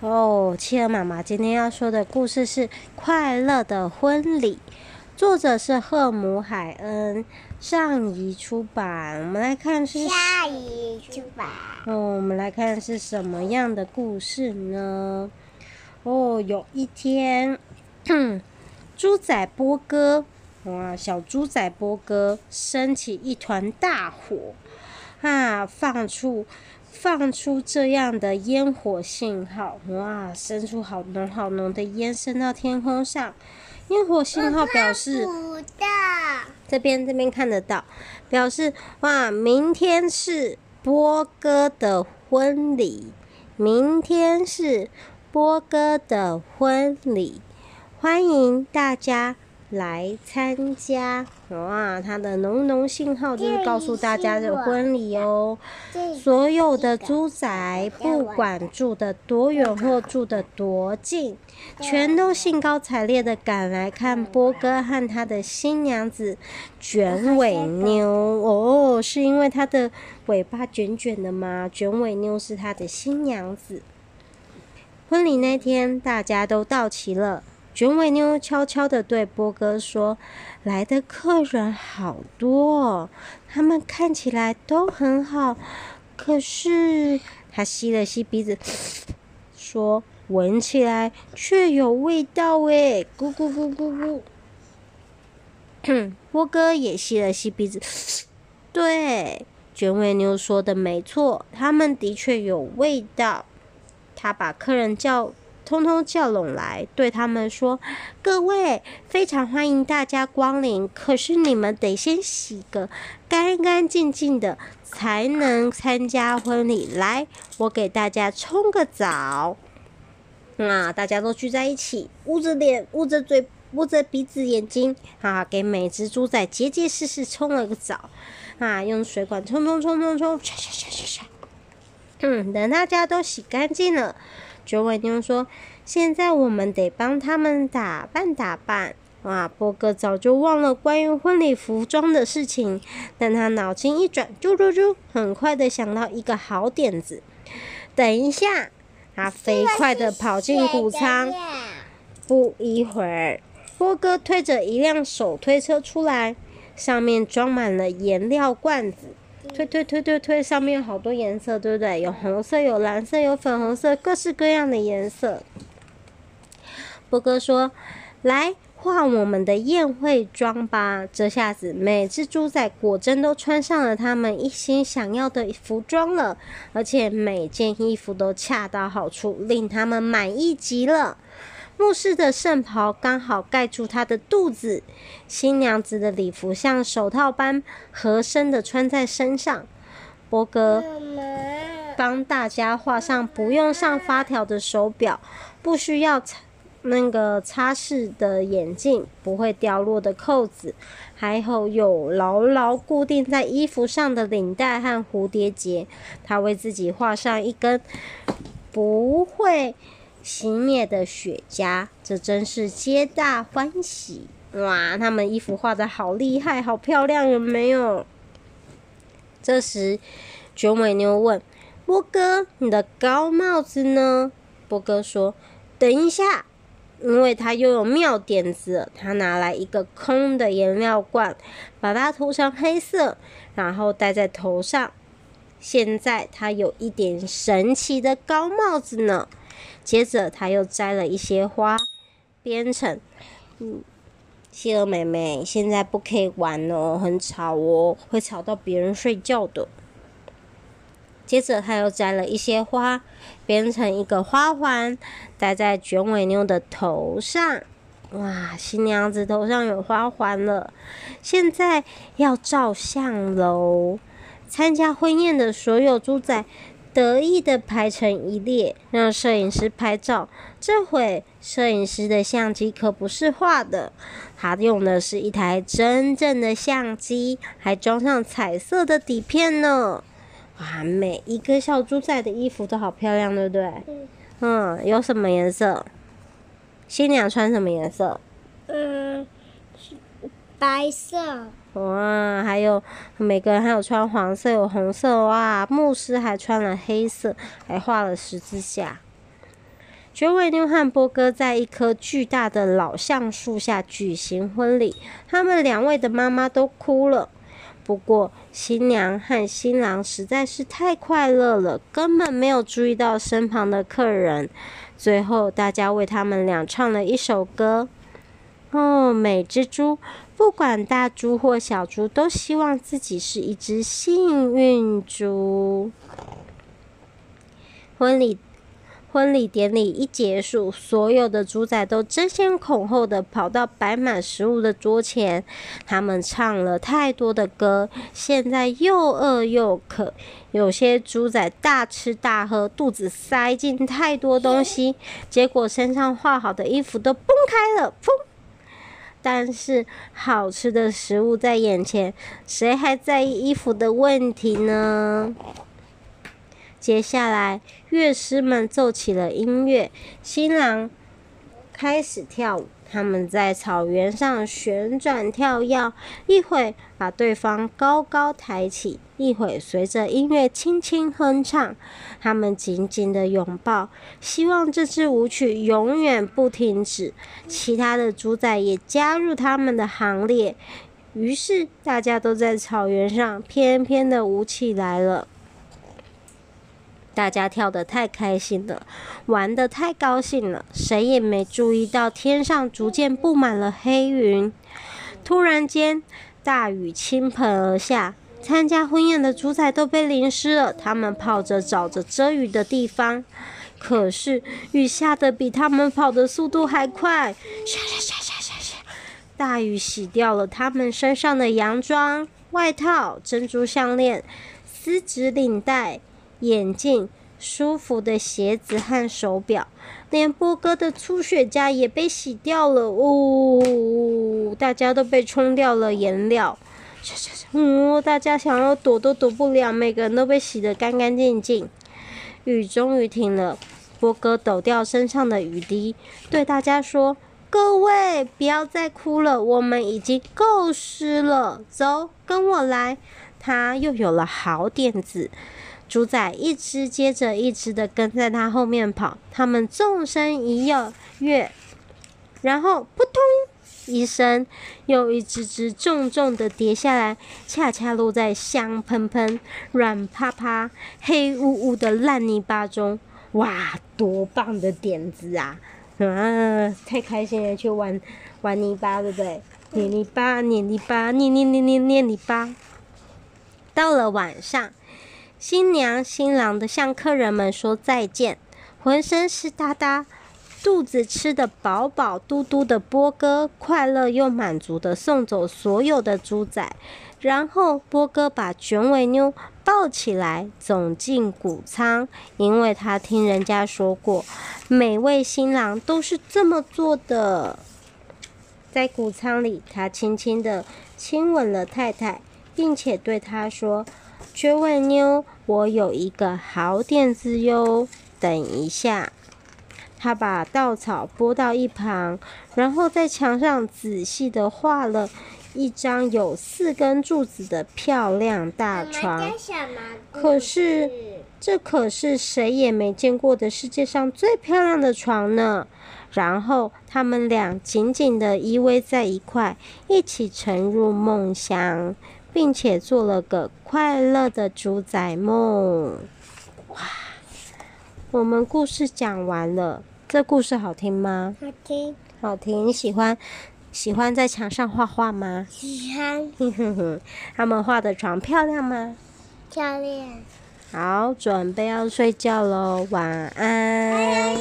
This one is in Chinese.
哦，企鹅妈妈今天要说的故事是《快乐的婚礼》，作者是赫姆海恩，上谊出版。我们来看是下谊出版。哦，我们来看是什么样的故事呢？哦，有一天，猪仔波哥，哇，小猪仔波哥升起一团大火，啊，放出。放出这样的烟火信号，哇！生出好浓好浓的烟，升到天空上。烟火信号表示，这边这边看得到，表示哇，明天是波哥的婚礼，明天是波哥的婚礼，欢迎大家。来参加哇！它的浓浓信号就是告诉大家的婚礼哦。所有的猪仔，不管住的多远或住的多近，全都兴高采烈的赶来看波哥和他的新娘子卷尾妞哦。是因为它的尾巴卷卷的吗？卷尾妞是他的新娘子。婚礼那天，大家都到齐了。卷尾妞悄悄地对波哥说：“来的客人好多，哦他们看起来都很好，可是他吸了吸鼻子，说闻起来却有味道诶，咕咕咕咕咕。”波哥也吸了吸鼻子，对，卷尾妞说的没错，他们的确有味道。他把客人叫。通通叫拢来，对他们说：“各位，非常欢迎大家光临。可是你们得先洗个干干净净的，才能参加婚礼。来，我给大家冲个澡。啊，大家都聚在一起，捂着脸，捂着嘴，捂着鼻子、眼睛，啊，给每只猪仔结结实实冲了个澡。啊，用水管冲冲冲冲冲，刷刷刷刷刷。嗯，等大家都洗干净了。”九尾妞说：“现在我们得帮他们打扮打扮。”哇，波哥早就忘了关于婚礼服装的事情，但他脑筋一转，啾啾啾，很快的想到一个好点子。等一下，他飞快的跑进谷仓。不一会儿，波哥推着一辆手推车出来，上面装满了颜料罐子。推推推推推，上面有好多颜色，对不对？有红色，有蓝色，有粉红色，各式各样的颜色。波哥说：“来换我们的宴会装吧！”这下子，每只猪仔果真都穿上了他们一心想要的服装了，而且每件衣服都恰到好处，令他们满意极了。牧师的圣袍刚好盖住他的肚子，新娘子的礼服像手套般合身的穿在身上。波哥帮大家画上不用上发条的手表，不需要擦那个擦拭的眼镜，不会掉落的扣子，还有有牢牢固定在衣服上的领带和蝴蝶结。他为自己画上一根不会。熄灭的雪茄，这真是皆大欢喜哇！他们衣服画的好厉害，好漂亮，有没有？这时，卷尾妞问波哥：“你的高帽子呢？”波哥说：“等一下，因为他又有妙点子。他拿来一个空的颜料罐，把它涂成黑色，然后戴在头上。现在他有一点神奇的高帽子呢。”接着，他又摘了一些花，编成。嗯，企鹅妹妹，现在不可以玩哦，很吵哦，会吵到别人睡觉的。接着，他又摘了一些花，编成一个花环，戴在卷尾妞的头上。哇，新娘子头上有花环了。现在要照相喽！参加婚宴的所有猪仔。得意的排成一列，让摄影师拍照。这回摄影师的相机可不是画的，他用的是一台真正的相机，还装上彩色的底片呢。哇，每一个小猪仔的衣服都好漂亮，对不对？嗯，有什么颜色？新娘穿什么颜色？嗯，白色。哇，还有每个人还有穿黄色，有红色哇！牧师还穿了黑色，还画了十字架。绝尾妞和波哥在一棵巨大的老橡树下举行婚礼，他们两位的妈妈都哭了。不过，新娘和新郎实在是太快乐了，根本没有注意到身旁的客人。最后，大家为他们俩唱了一首歌。哦，每只猪，不管大猪或小猪，都希望自己是一只幸运猪。婚礼。婚礼典礼一结束，所有的猪仔都争先恐后的跑到摆满食物的桌前。他们唱了太多的歌，现在又饿又渴。有些猪仔大吃大喝，肚子塞进太多东西，结果身上画好的衣服都崩开了，砰！但是好吃的食物在眼前，谁还在意衣服的问题呢？接下来，乐师们奏起了音乐，新郎开始跳舞。他们在草原上旋转跳跃，一会把对方高高抬起，一会随着音乐轻轻哼唱。他们紧紧地拥抱，希望这支舞曲永远不停止。其他的主宰也加入他们的行列，于是大家都在草原上翩翩地舞起来了。大家跳得太开心了，玩得太高兴了，谁也没注意到天上逐渐布满了黑云。突然间，大雨倾盆而下，参加婚宴的主仔都被淋湿了。他们跑着找着遮雨的地方，可是雨下得比他们跑的速度还快。沙沙沙沙沙沙，大雨洗掉了他们身上的洋装、外套、珍珠项链、丝质领带。眼镜、舒服的鞋子和手表，连波哥的粗雪茄也被洗掉了。呜、哦，大家都被冲掉了颜料。嗯，大家想要躲都躲不了，每个人都被洗得干干净净。雨终于停了，波哥抖掉身上的雨滴，对大家说：“各位，不要再哭了，我们已经够湿了。走，跟我来。”他又有了好点子。猪仔一只接着一只的跟在他后面跑，他们纵身一跃，然后扑通一声，又一只只重重的跌下来，恰恰落在香喷喷、软趴趴、黑乌乌的烂泥巴中。哇，多棒的点子啊！啊，太开心了，去玩玩泥巴，对不对？捏泥巴，捏泥巴，捏捏捏捏捏泥巴。到了晚上。新娘、新郎的向客人们说再见，浑身湿哒哒、肚子吃得饱饱嘟嘟的波哥，快乐又满足地送走所有的猪仔。然后波哥把卷尾妞抱起来，走进谷仓，因为他听人家说过，每位新郎都是这么做的。在谷仓里，他轻轻地亲吻了太太，并且对她说。绝尾妞，我有一个好点子哟！等一下，他把稻草拨到一旁，然后在墙上仔细地画了一张有四根柱子的漂亮大床。可是，这可是谁也没见过的世界上最漂亮的床呢！然后，他们俩紧紧地依偎在一块，一起沉入梦乡。并且做了个快乐的主宰梦。哇，我们故事讲完了，这故事好听吗？好听，好听。你喜欢喜欢在墙上画画吗？喜欢。哼哼哼，他们画的床漂亮吗？漂亮。好，准备要睡觉喽，晚安。